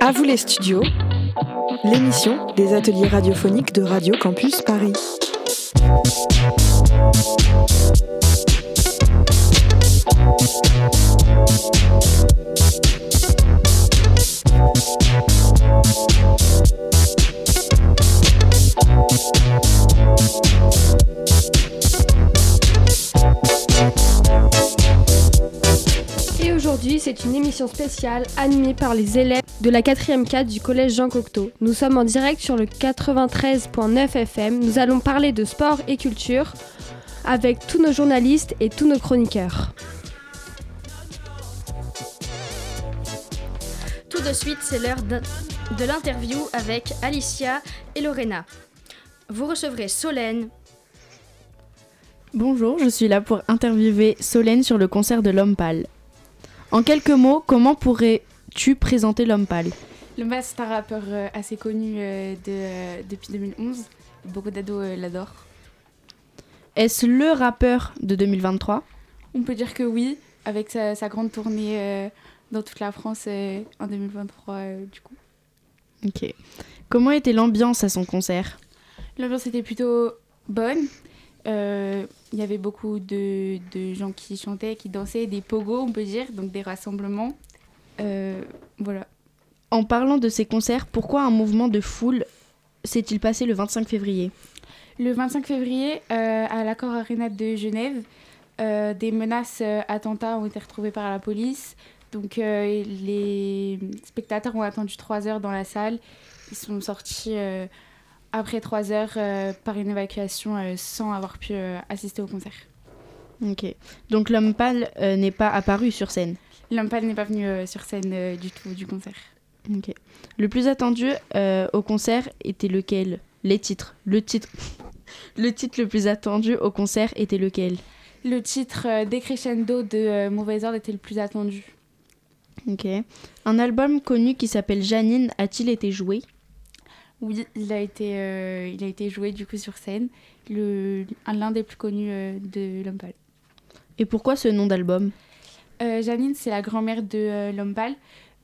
À vous les studios, l'émission des ateliers radiophoniques de Radio Campus Paris. Aujourd'hui, c'est une émission spéciale animée par les élèves de la 4e 4 du collège Jean Cocteau. Nous sommes en direct sur le 93.9 FM. Nous allons parler de sport et culture avec tous nos journalistes et tous nos chroniqueurs. Tout de suite, c'est l'heure de, de l'interview avec Alicia et Lorena. Vous recevrez Solène, Bonjour, je suis là pour interviewer Solène sur le concert de L'Homme Pâle. En quelques mots, comment pourrais-tu présenter L'Homme Pâle? Le Mas, c'est un rappeur euh, assez connu euh, de, euh, depuis 2011. Beaucoup d'ados l'adorent. Est-ce le rappeur de 2023 On peut dire que oui, avec sa, sa grande tournée dans toute la France en 2023, euh, du coup. Ok. Comment était l'ambiance à son concert? L'ambiance était plutôt bonne. Euh, Il y avait beaucoup de, de gens qui chantaient, qui dansaient, des pogos, on peut dire, donc des rassemblements. Euh, voilà. En parlant de ces concerts, pourquoi un mouvement de foule s'est-il passé le 25 février? Le 25 février, euh, à l'accord Arena de Genève, euh, des menaces euh, attentats ont été retrouvées par la police. Donc les spectateurs ont attendu 3 heures dans la salle. Ils sont sortis après 3 heures euh, par une évacuation euh, sans avoir pu euh, assister au concert. Ok. Donc L'Homme Pâle n'est pas apparu sur scène. L'homme pâle n'est pas venu sur scène du tout du concert. Ok. Le plus attendu au concert était lequel? Les titres. Le titre. le titre le plus attendu au concert était lequel? Le titre Décrescendo de Mauvais Ordre était le plus attendu. Ok. Un album connu qui s'appelle Janine a-t-il été joué? Oui, il a été, euh, il a été joué du coup sur scène. L'un des plus connus euh, de l'homme pâle. Et pourquoi ce nom d'album? Euh, Janine, c'est la grand-mère de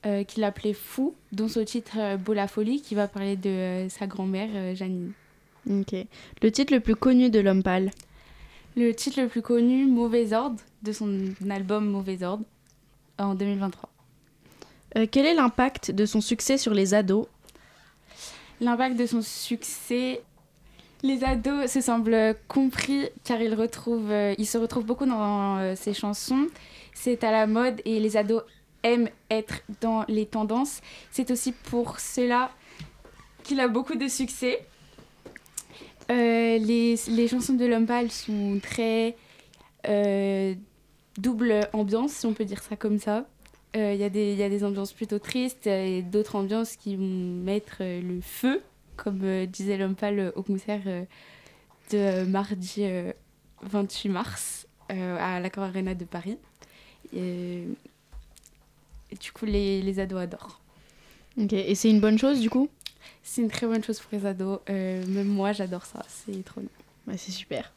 euh, qui l'appelait Fou, dont ce titre Beau la folie, qui va parler de sa grand-mère Janine. Ok. Le titre le plus connu de L'Homme Pâle Le titre le plus connu, Mauvais Ordre, de son album Mauvais Ordre, en 2023. Euh, Quel est l'impact de son succès sur les ados? L'impact de son succès, les ados se semblent compris car ils, retrouvent, euh, ils se retrouvent beaucoup dans euh, ses chansons. C'est à la mode et les ados aiment être dans les tendances. C'est aussi pour cela qu'il a beaucoup de succès. Euh, les, les chansons de l'homme sont très euh, double ambiance, si on peut dire ça comme ça. Euh, Il y, a des- y a des ambiances plutôt tristes et d'autres ambiances qui vont mettre euh, le feu, comme euh, disait l'homme pâle euh, au concert euh, de euh, mardi euh, 28 mars euh, à l'Accor Arena de Paris. Et, et du coup, les, les ados adorent. Ok. Et c'est une bonne chose du coup? C'est une très bonne chose pour les ados. Euh, même moi, j'adore ça. C'est trop bien. Bah, C'est super.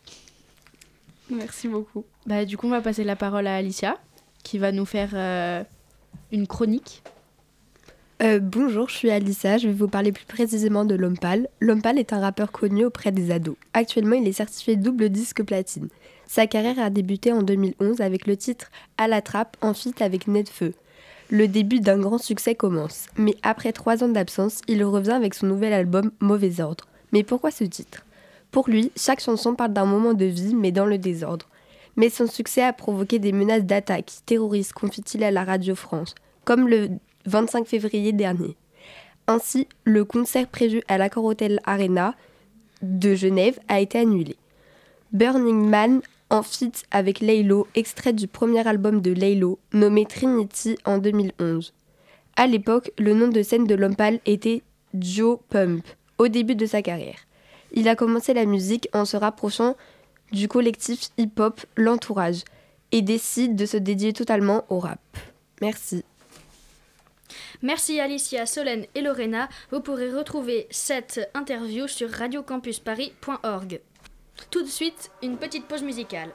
Merci beaucoup. Bah, du coup, on va passer la parole à Alicia qui va nous faire euh, une chronique. Euh, bonjour, je suis Alissa, je vais vous parler plus précisément de. L'Homme Pâle est un rappeur connu auprès des ados. Actuellement, il est certifié double disque platine. Sa carrière a débuté en 2011 avec le titre À la trappe en feat avec Netfeu. Le début d'un grand succès commence, mais après trois ans d'absence, il revient avec son nouvel album Mauvais Ordre. Mais pourquoi ce titre? Pour lui, chaque chanson parle d'un moment de vie, mais dans le désordre. Mais son succès a provoqué des menaces d'attaque terroristes, confie-t-il à la Radio France, comme le 25 février dernier. Ainsi, le concert prévu à l'Accor Hotel Arena de Genève a été annulé. Burning Man en feat avec Laylo, extrait du premier album de Laylo, nommé Trinity en 2011. À l'époque, le nom de scène de l'homme pâle était Joe Pump, au début de sa carrière. Il a commencé la musique en se rapprochant du collectif hip-hop L'Entourage et décide de se dédier totalement au rap. Merci. Merci Alicia, Solène et Lorena. Vous pourrez retrouver cette interview sur radiocampusparis.org. Tout de suite, une petite pause musicale.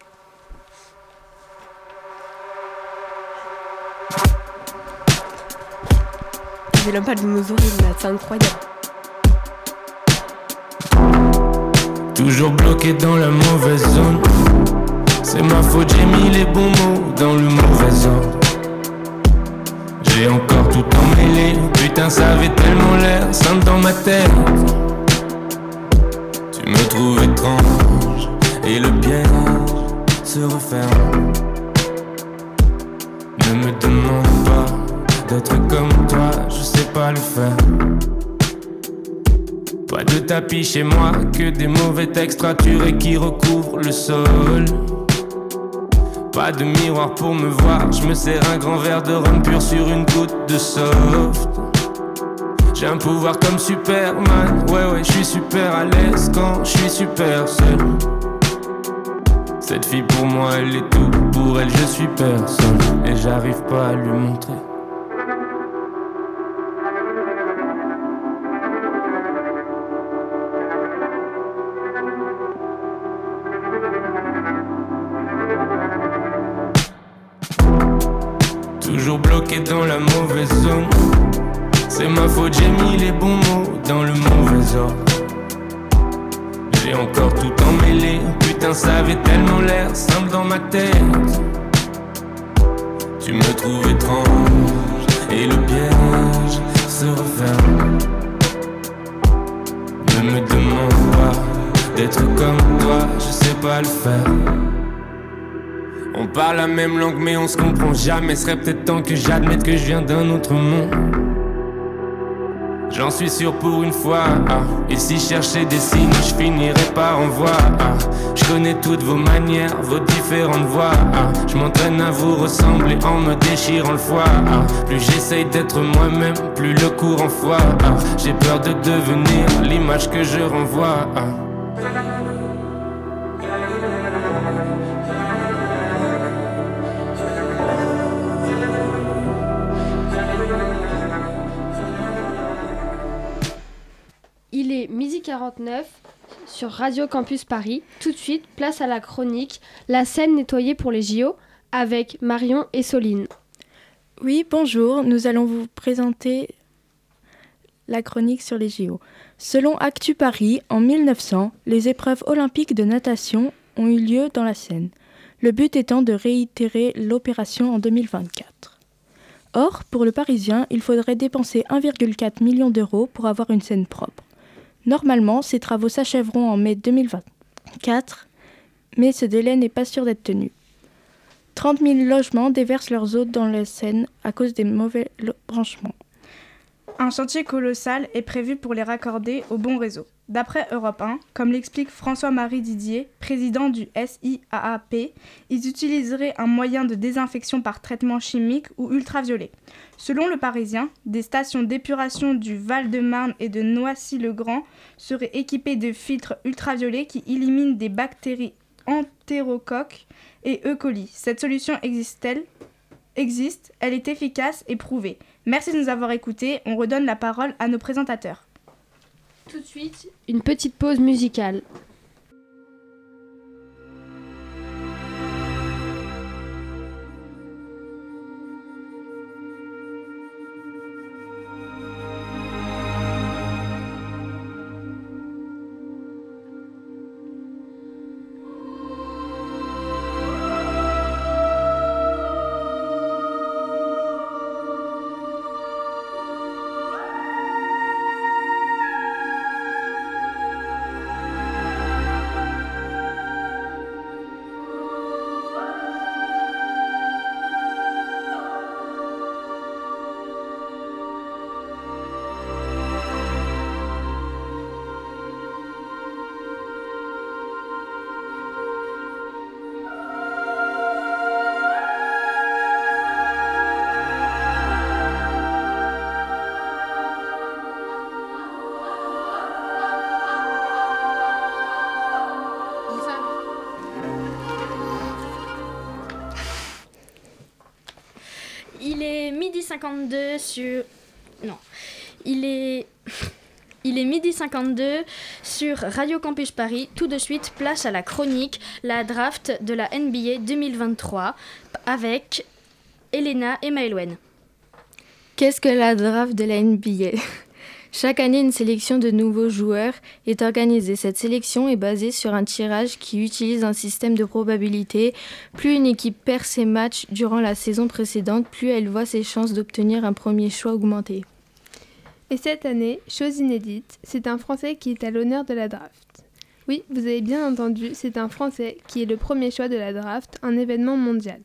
retrouver l'impact de nos oreilles là, c'est incroyable. Toujours bloqué dans la mauvaise zone. C'est ma faute, j'ai mis les bons mots dans le mauvais ordre. J'ai encore tout emmêlé, putain ça avait tellement l'air simple dans ma tête. Tu me trouves étrange et le piège se referme. Ne me demande pas d'être comme toi, je sais pas le faire. Pas de tapis chez moi, que des mauvais textes raturés qui recouvrent le sol. Pas de miroir pour me voir, je me sers un grand verre de rhum pur sur une goutte de soft. J'ai un pouvoir comme Superman, ouais ouais, je suis super à l'aise quand je suis super seul. Cette fille pour moi, elle est tout, pour elle je suis personne et j'arrive pas à lui montrer. Dans la mauvaise zone. C'est ma faute, j'ai mis les bons mots dans le mauvais ordre. J'ai encore tout emmêlé, putain ça avait tellement l'air simple dans ma tête. Tu me trouves étrange et le piège se referme. Ne me demande pas d'être comme toi, je sais pas le faire. On parle la même langue mais on se comprend jamais. Serait peut-être temps que j'admette que je viens d'un autre monde. J'en suis sûr pour une fois. ah. Et si je cherchais des signes, je finirais par en voir. ah. Je connais toutes vos manières, vos différentes voix. ah. Je m'entraîne à vous ressembler en me déchirant le foie. ah. Plus j'essaye d'être moi-même, plus le foie. ah. J'ai peur de devenir l'image que je renvoie. sur Radio Campus Paris. Tout de suite, place à la chronique La scène nettoyée pour les JO avec Marion et Soline. Oui, bonjour, nous allons vous présenter la chronique sur les JO. Selon Actu Paris, en 1900, les épreuves olympiques de natation ont eu lieu dans la Seine, le but étant de réitérer l'opération en 2024. Or, pour le Parisien, il faudrait dépenser 1,4 million d'euros pour avoir une scène propre. Normalement, ces travaux s'achèveront en mai 2024, mais ce délai n'est pas sûr d'être tenu. 30 000 logements déversent leurs eaux dans la Seine à cause des mauvais branchements. Un chantier colossal est prévu pour les raccorder au bon réseau. D'après Europe 1, comme l'explique François-Marie Didier, président du SIAAP, ils utiliseraient un moyen de désinfection par traitement chimique ou ultraviolet. Selon le Parisien, des stations d'épuration du Val-de-Marne et de Noisy-le-Grand seraient équipées de filtres ultraviolets qui éliminent des bactéries entérocoques et E. Cette solution existe-t-elle? Existe, elle est efficace et prouvée. Merci de nous avoir écoutés. On redonne la parole à nos présentateurs. Tout de suite, une petite pause musicale. Il est midi 52 sur... Non. Il est... Il est midi 52 sur Radio Campus Paris. Tout de suite, place à la chronique, la draft de la NBA 2023 avec Elena et Maëlwen. Qu'est-ce que la draft de la NBA Chaque année, une sélection de nouveaux joueurs est organisée. Cette sélection est basée sur un tirage qui utilise un système de probabilité. Plus une équipe perd ses matchs durant la saison précédente, plus elle voit ses chances d'obtenir un premier choix augmenter. Et cette année, chose inédite, c'est un Français qui est à l'honneur de la draft. Oui, vous avez bien entendu, c'est un Français qui est le premier choix de la draft, un événement mondial.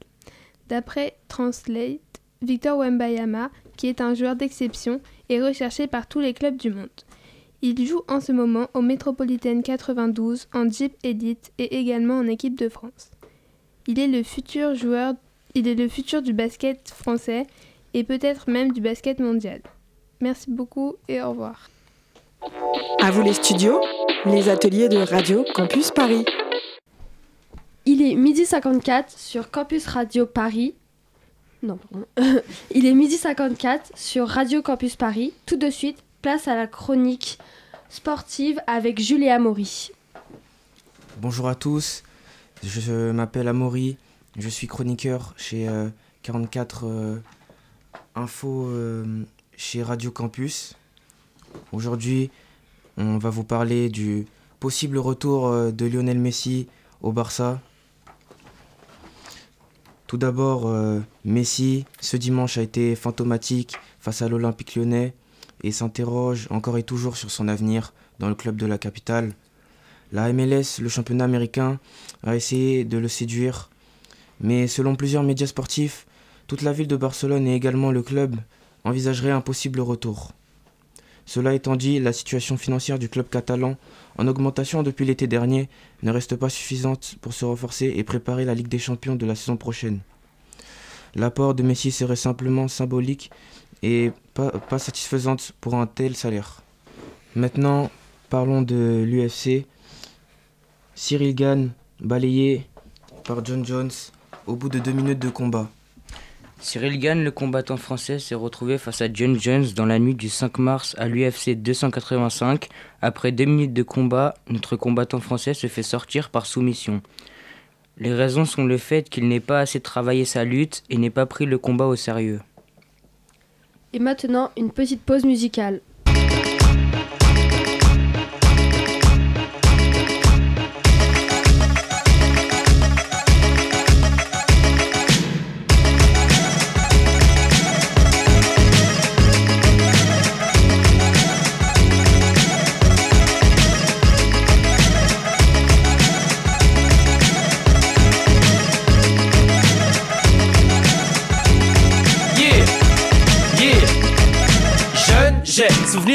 D'après Translate, Victor Wembayama, qui est un joueur d'exception, est recherché par tous les clubs du monde. Il joue en ce moment au Metropolitan 92 en Jeep Elite et également en équipe de France. Il est le futur joueur, il est le futur du basket français et peut-être même du basket mondial. Merci beaucoup et au revoir. À vous les studios, les ateliers de Radio Campus Paris. Il est midi 54 sur Campus Radio Paris. Non, pardon. Il est midi 54 sur Radio Campus Paris. Tout de suite, place à la chronique sportive avec Julia Maury. Bonjour à tous, je m'appelle Amaury, je suis chroniqueur chez euh, 44 euh, Info euh, chez Radio Campus. Aujourd'hui, on va vous parler du possible retour euh, de Lionel Messi au Barça. Tout d'abord, euh, Messi, ce dimanche, a été fantomatique face à l'Olympique lyonnais et s'interroge encore et toujours sur son avenir dans le club de la capitale. La MLS, le championnat américain, a essayé de le séduire, mais selon plusieurs médias sportifs, toute la ville de Barcelone et également le club envisageraient un possible retour. Cela étant dit, la situation financière du club catalan, en augmentation depuis l'été dernier, ne reste pas suffisante pour se renforcer et préparer la Ligue des Champions de la saison prochaine. L'apport de Messi serait simplement symbolique et pas, pas satisfaisante pour un tel salaire. Maintenant, parlons de l'UFC. Cyril Gann, balayé par John Jones au bout de deux minutes de combat. Cyril Gann, le combattant français, s'est retrouvé face à John Jones dans la nuit du 5 mars à l'UFC 285. Après deux minutes de combat, notre combattant français se fait sortir par soumission. Les raisons sont le fait qu'il n'ait pas assez travaillé sa lutte et n'ait pas pris le combat au sérieux. Et maintenant, une petite pause musicale.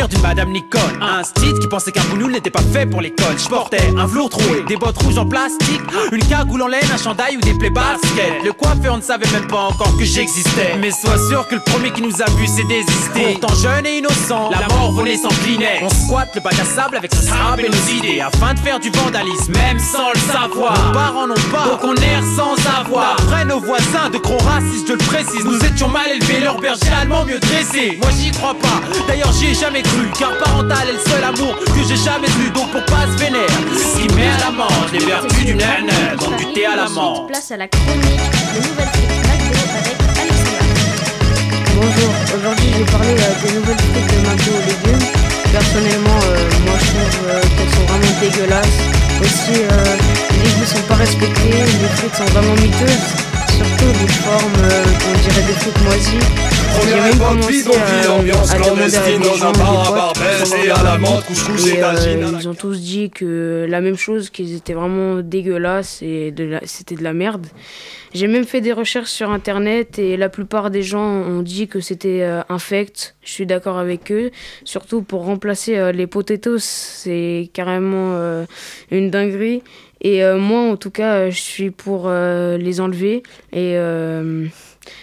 D'une Madame Nicole. Un street qui pensait qu'un bougnoul n'était pas fait pour l'école. Je portais un velours troué, des bottes rouges en plastique, une cagoule en laine, un chandail ou des plaies basket. Le coiffeur ne savait même pas encore que j'existais. Mais sois sûr que le premier qui nous a vu c'est désisté. Pourtant jeune et innocent, la mort venait s'incliner. On squatte le bac à sable avec sa sable et nos idées afin de faire du vandalisme, même sans le savoir. Nos parents n'ont pas, donc on erre sans avoir. Après nos voisins de gros racistes, je le précise, nous étions mal élevés, leur berger allemand mieux dressé. Moi j'y crois pas, d'ailleurs j'y ai jamais cru, car parental est le seul amour que j'ai jamais eu. Donc pour pas se vénère, ce qui met à l'amende les vertus du nène, donc du thé à. Place à la chronique nouvelles frites avec. Bonjour, aujourd'hui je vais parler euh, des nouvelles frites de McDo aux légumes. Personnellement, euh, moi je trouve euh, qu'elles sont vraiment dégueulasses. Aussi, euh, les légumes sont pas respectés, les frites sont vraiment miteuses. Surtout les formes, euh, on dirait des frites moisies. J'ai même commencé euh, à demander à des gens, des potes, et euh, ils ont tous dit que la même chose, qu'ils étaient vraiment dégueulasses et la- c'était de la merde. J'ai même fait des recherches sur internet et la plupart des gens ont dit que c'était euh, infect. Je suis d'accord avec eux. Surtout pour remplacer les potatoes, c'est carrément une dinguerie. Et euh, moi, en tout cas, je suis pour euh, les enlever et, euh,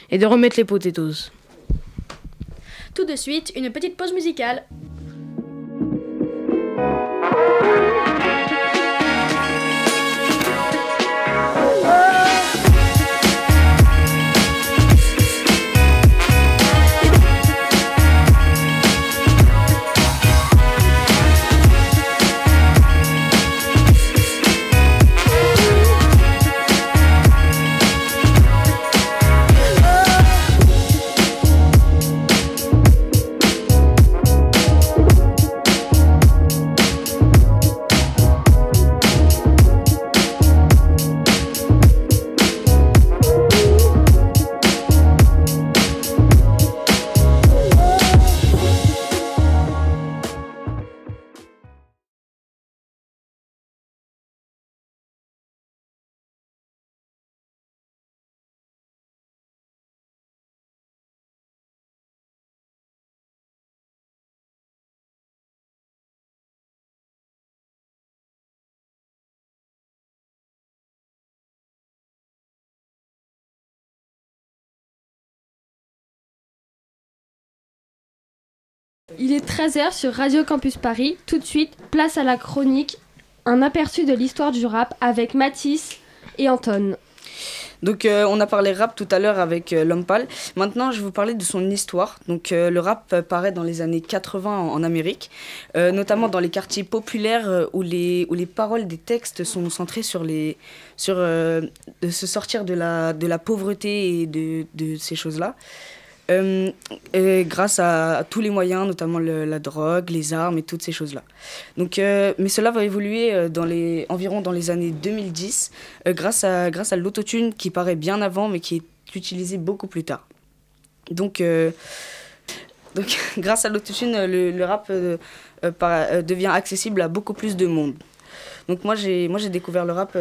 et de remettre les potatoes. Tout de suite, une petite pause musicale. Il est 13h sur Radio Campus Paris. Tout de suite, place à la chronique. Un aperçu de l'histoire du rap avec Mathis et Anton. Donc euh, on a parlé rap tout à l'heure avec euh, L'Homme Pâle. Maintenant je vais vous parler de son histoire. Donc euh, le rap euh, paraît dans les années 80 en, en Amérique, notamment dans les quartiers populaires où, les, où les paroles des textes sont centrées sur, de se sortir de la, pauvreté et de ces choses-là. Euh, grâce à, tous les moyens, notamment la drogue, les armes et toutes ces choses-là. Donc, euh, mais cela va évoluer euh, environ dans les années 2010 euh, grâce à, grâce à l'autotune qui paraît bien avant mais qui est utilisé beaucoup plus tard. Donc, grâce à l'autotune, le, le rap devient accessible à beaucoup plus de monde. Donc moi j'ai découvert le rap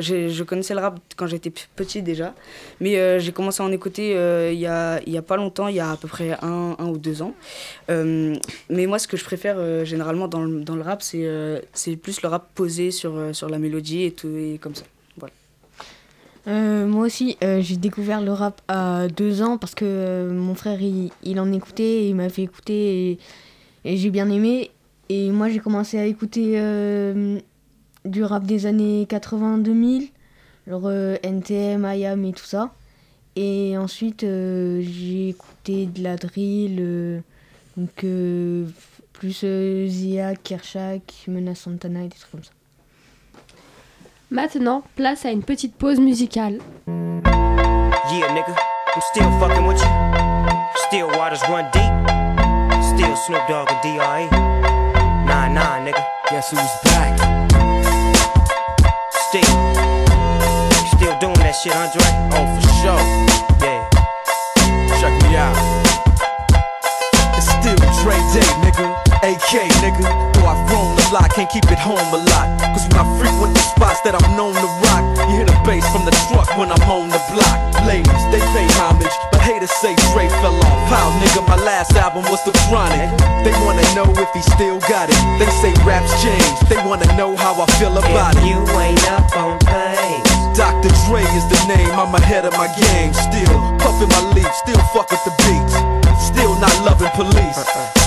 je connaissais le rap quand j'étais petit déjà, mais euh, j'ai commencé à en écouter euh, il y, a, il y a pas longtemps, il y a à peu près un, un ou deux ans. Euh, mais moi, ce que je préfère euh, généralement dans le, dans le rap, c'est euh, plus le rap posé sur, euh, sur la mélodie et tout, et comme ça. Euh, moi aussi, euh, j'ai découvert le rap à deux ans parce que euh, mon frère il, il en écoutait, il m'a fait écouter et, j'ai bien aimé. Et moi j'ai commencé à écouter euh, du rap des années 80-2000, genre euh, NTM, IAM et tout ça. Et ensuite euh, j'ai écouté de la drill, euh, donc euh, plus euh, Zia, Kershak, Menace Santana et des trucs comme ça. Maintenant, place à une petite pause musicale. Yeah, nigga, I'm still fucking with you. Still waters run deep. Still Snoop Dogg and D.R.E. Nah, nah, nigga. Guess who's back? Still. Still doing that shit, Andre? Oh, for sure. Yeah. Check me out. It's still Dre Day, nigga. AK, nigga. Though I've grown a lot, can't keep it home a lot. Cause when I frequent the spots that I'm known to rock, hear the bass from the truck when I'm on the block. Ladies, they pay homage, but haters say Dre fell off. How, nigga, my last album was The Chronic. They wanna know if he still got it. They say raps change, they wanna know how I feel about If it. you ain't up on pace. Dr. Dre is the name, I'm ahead of my game. Still puffin' my leaf, still fuck with the beats. Still not loving police.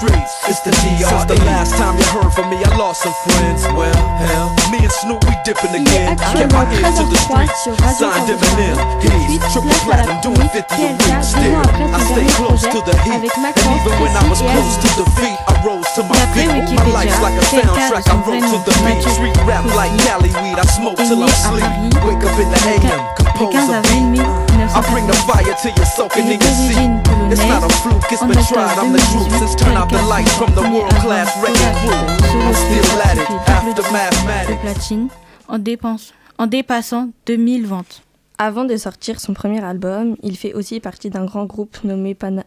It's the DR. Since the last time you heard from me, I lost some friends. Well, hell, me and Snoop, we dipping again. I kept my ear to the streets. Signed Eminem. He's triple platinum, doing 50 a week. Still, I stay close to the heat. And even when I was close to the defeat, I rose to my D'après feet. My life's like a Wikipédia, soundtrack. I wrote to the beat. Street rap like Cali weed. I smoke till I'm sleep. Wake up in the AM, compose a beat. I bring the fire till you're soaking in your seat. It's not a fluke, it's been tried. I'm the truth. Since turn out the lights from the world class wrecking crew. I'm still at it after de mathematics. platine en, dépense, en dépassant 2000 ventes. Avant de sortir son premier album, il fait aussi partie d'un grand groupe nommé Pana-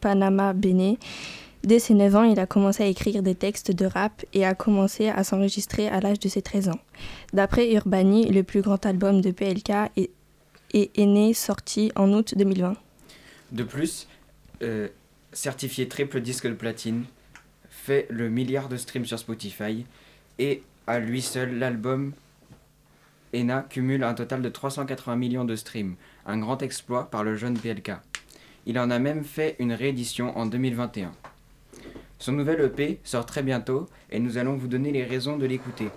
Panama Bene. Dès ses 9 ans, il a commencé à écrire des textes de rap et a commencé à s'enregistrer à l'âge de ses 13 ans. D'après Urbani, le plus grand album de PLK est, est, est né sorti en août 2020. De plus, euh, certifié triple disque de platine, fait le milliard de streams sur Spotify et à lui seul, l'album ENA cumule un total de 380 millions de streams, un grand exploit par le jeune PLK. Il en a même fait une réédition en 2021. Son nouvel EP sort très bientôt et nous allons vous donner les raisons de l'écouter.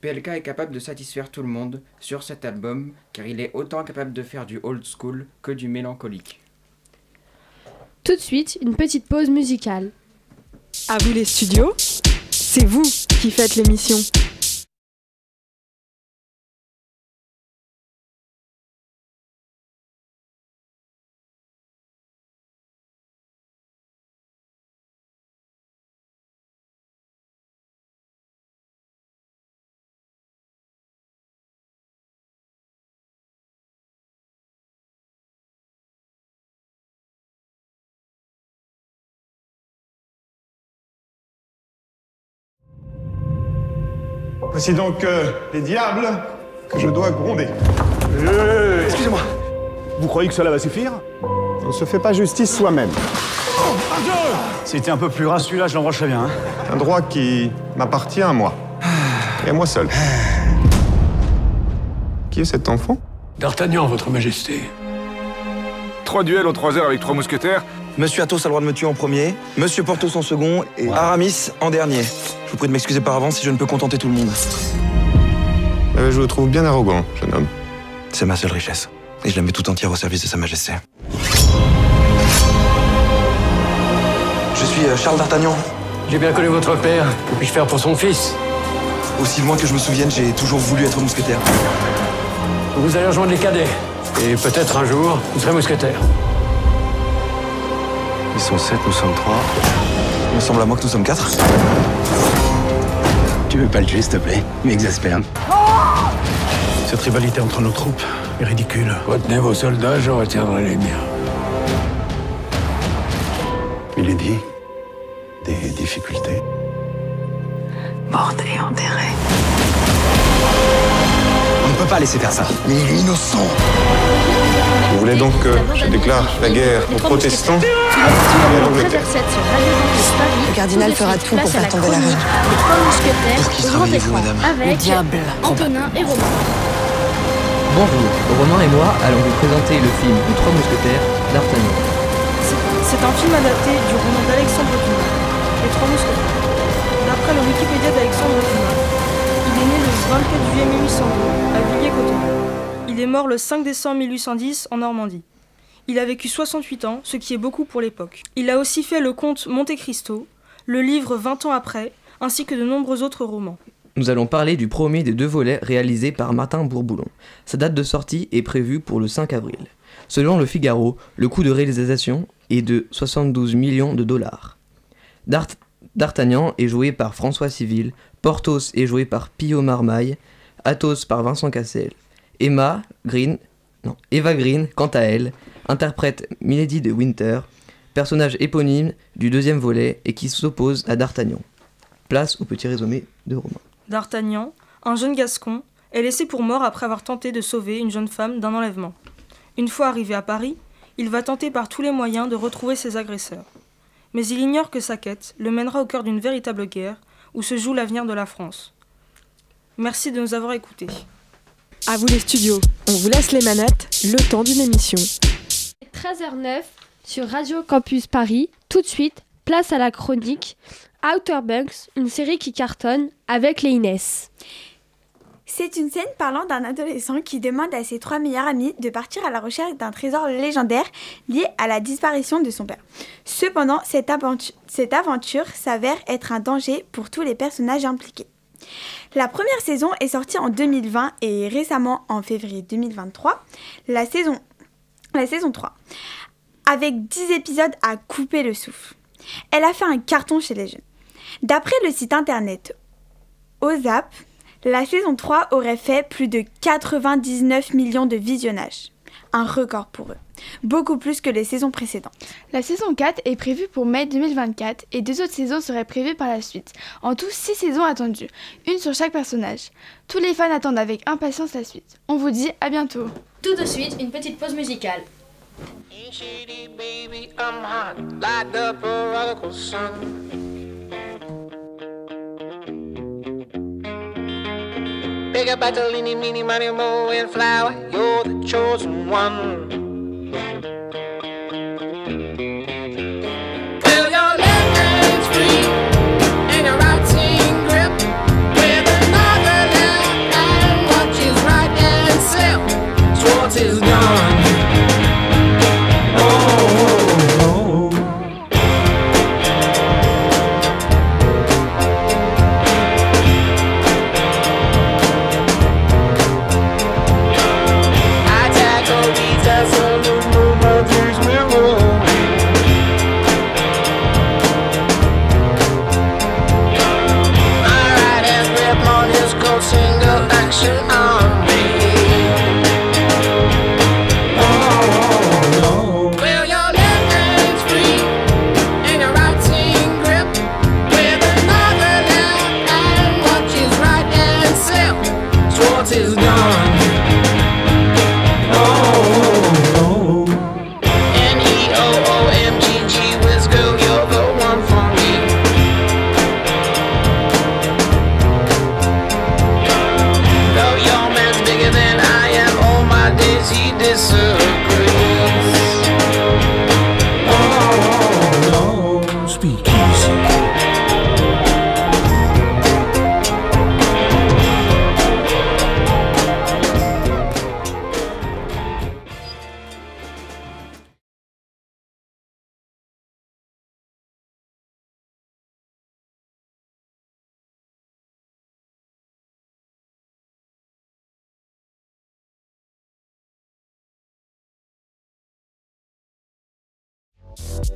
PLK est capable de satisfaire tout le monde sur cet album car il est autant capable de faire du old school que du mélancolique. Tout de suite, une petite pause musicale. À vous les studios, c'est vous qui faites l'émission. Voici donc euh, les diables que je dois gronder. Euh, Excusez-moi. Vous croyez que cela va suffire? On ne se fait pas justice soi-même. C'était un peu plus ras celui-là, je l'embrancherais bien. Hein. Un droit qui m'appartient à moi. Et à moi seul. Qui est cet enfant? D'Artagnan, votre majesté. Trois duels en trois heures avec trois mousquetaires. Monsieur Athos a le droit de me tuer en premier, Monsieur Porthos en second et Aramis en dernier. Je vous prie de m'excuser par avance si je ne peux contenter tout le monde. Euh, je vous trouve bien arrogant, jeune homme. C'est ma seule richesse. Et je la mets tout entière au service de Sa Majesté. Je suis euh, Charles d'Artagnan. J'ai bien connu votre père. Que puis-je faire pour son fils? Aussi loin que je me souvienne, j'ai toujours voulu être mousquetaire. Vous allez rejoindre les cadets. Et peut-être un jour, vous serez mousquetaire. Ils sont sept, nous sommes trois. Il me semble à moi que nous sommes quatre. Tu veux pas le tuer, s'il te plaît Il m'exaspère. Cette rivalité entre nos troupes est ridicule. Retenez vos soldats, je retiendrai les miens. Il est dit des difficultés? Morte et enterrée. On ne peut pas laisser faire ça. Mais il est innocent. Voulez donc que je déclare la guerre aux protestants et à l'Angleterre Le cardinal fera tout pour faire tomber la reine. Pour qui travaillez-vous, madame Avec Le diable. Antonin et Romain. Bonjour, Romain et moi allons vous présenter le film Les Trois Mousquetaires d'Artagnan. C'est un film adapté du roman d'Alexandre Dumas, Les Trois Mousquetaires. D'après le Wikipédia d'Alexandre Dumas, il est né le 24 juillet 1802 à Villiers-Coton. Il est mort le 5 décembre 1810 en Normandie. Il a vécu 68 ans, ce qui est beaucoup pour l'époque. Il a aussi fait le conte Monte Cristo, le livre 20 ans après, ainsi que de nombreux autres romans. Nous allons parler du premier des deux volets réalisés par Martin Bourboulon. Sa date de sortie est prévue pour le 5 avril. Selon le Figaro, le coût de réalisation est de 72 millions de dollars. D'Art- D'Artagnan est joué par François Civil, Porthos est joué par Pio Marmaille, Athos par Vincent Cassel, Emma Green, non, Eva Green, quant à elle, interprète Milady de Winter, personnage éponyme du deuxième volet et qui s'oppose à D'Artagnan. Place au petit résumé de Romain. D'Artagnan, un jeune gascon, est laissé pour mort après avoir tenté de sauver une jeune femme d'un enlèvement. Une fois arrivé à Paris, il va tenter par tous les moyens de retrouver ses agresseurs. Mais il ignore que sa quête le mènera au cœur d'une véritable guerre où se joue l'avenir de la France. Merci de nous avoir écoutés. À vous les studios, on vous laisse les manettes, le temps d'une émission. 13h09 sur Radio Campus Paris. Tout de suite, place à la chronique Outer Banks, une série qui cartonne avec les Inès. C'est une scène parlant d'un adolescent qui demande à ses trois meilleurs amis de partir à la recherche d'un trésor légendaire lié à la disparition de son père. Cependant, cette aventure, cette aventure s'avère être un danger pour tous les personnages impliqués. La première saison est sortie en 2020 et récemment en février 2023, la saison, la saison 3, avec 10 épisodes à couper le souffle. Elle a fait un carton chez les jeunes. D'après le site internet OZAP, la saison 3 aurait fait plus de 99 millions de visionnages. Un record pour eux. Beaucoup plus que les saisons précédentes. La saison 4 est prévue pour mai 2024 et deux autres saisons seraient prévues par la suite. En tout, 6 saisons attendues, une sur chaque personnage. Tous les fans attendent avec impatience la suite. On vous dit à bientôt. Tout de suite, une petite pause musicale. Meeny, and flower. You're the chosen one. Merci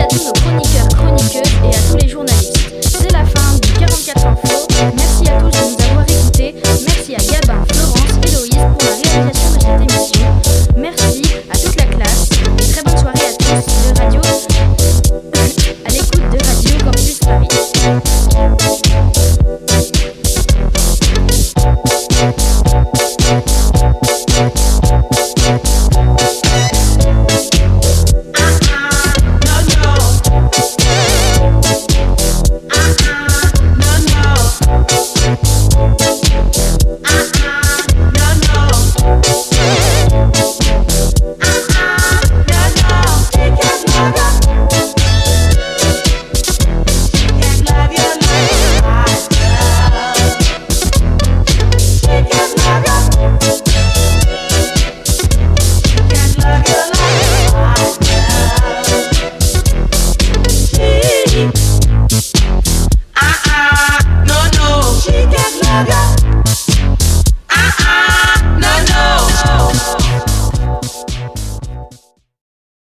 à tous nos chroniqueurs, chroniqueuses et à tous les journalistes. C'est la fin du 44 ans.